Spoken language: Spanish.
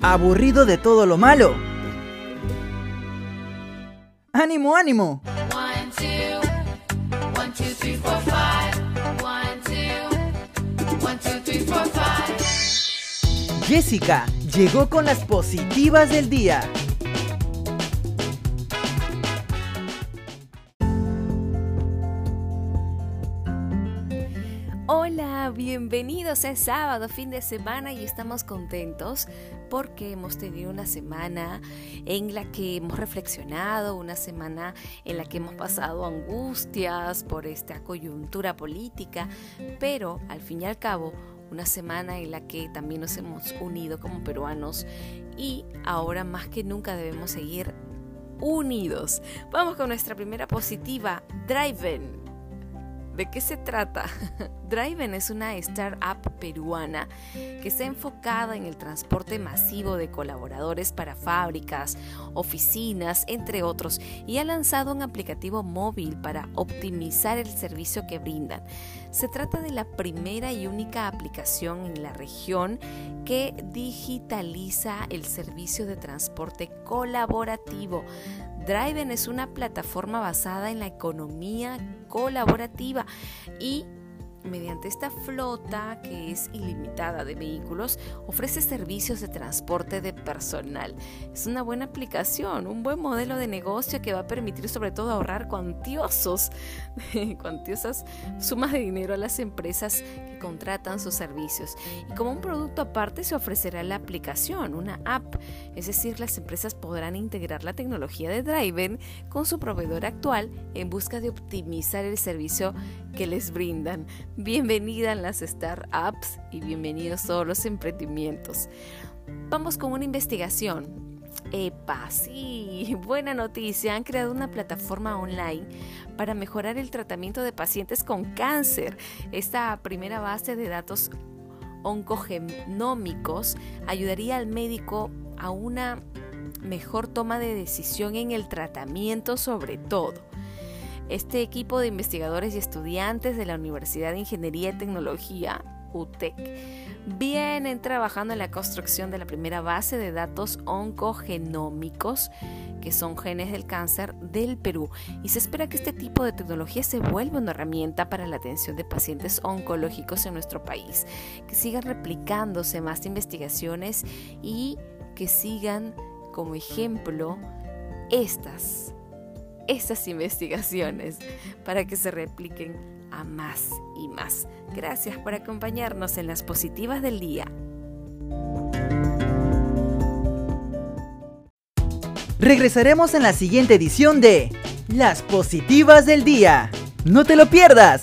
¿Aburrido de todo lo malo? ¡Ánimo, ánimo! Jessica llegó con las positivas del día. Hola, bienvenidos a sábado, fin de semana y estamos contentos porque hemos tenido una semana en la que hemos reflexionado, una semana en la que hemos pasado angustias por esta coyuntura política, pero al fin y al cabo una semana en la que también nos hemos unido como peruanos y ahora más que nunca debemos seguir unidos. Vamos con nuestra primera positiva, Driven. ¿De qué se trata? Driven es una startup peruana que está enfocada en el transporte masivo de colaboradores para fábricas, oficinas, entre otros, y ha lanzado un aplicativo móvil para optimizar el servicio que brindan. Se trata de la primera y única aplicación en la región que digitaliza el servicio de transporte colaborativo. Driven es una plataforma basada en la economía colaborativa y mediante esta flota que es ilimitada de vehículos, ofrece servicios de transporte de personal. Es una buena aplicación, un buen modelo de negocio que va a permitir sobre todo ahorrar cuantiosos, cuantiosas sumas de dinero a las empresas que contratan sus servicios. Y como un producto aparte se ofrecerá la aplicación, una app, es decir, las empresas podrán integrar la tecnología de Driven con su proveedor actual en busca de optimizar el servicio que les brindan. Bienvenida a las startups y bienvenidos todos los emprendimientos. Vamos con una investigación. Epa, sí, buena noticia. Han creado una plataforma online para mejorar el tratamiento de pacientes con cáncer. Esta primera base de datos oncogenómicos ayudaría al médico a una mejor toma de decisión en el tratamiento sobre todo. Este equipo de investigadores y estudiantes de la Universidad de Ingeniería y Tecnología, UTEC, vienen trabajando en la construcción de la primera base de datos oncogenómicos, que son genes del cáncer del Perú. Y se espera que este tipo de tecnología se vuelva una herramienta para la atención de pacientes oncológicos en nuestro país, que sigan replicándose más investigaciones y que sigan como ejemplo estas estas investigaciones para que se repliquen a más y más. Gracias por acompañarnos en las positivas del día. Regresaremos en la siguiente edición de Las positivas del día. No te lo pierdas.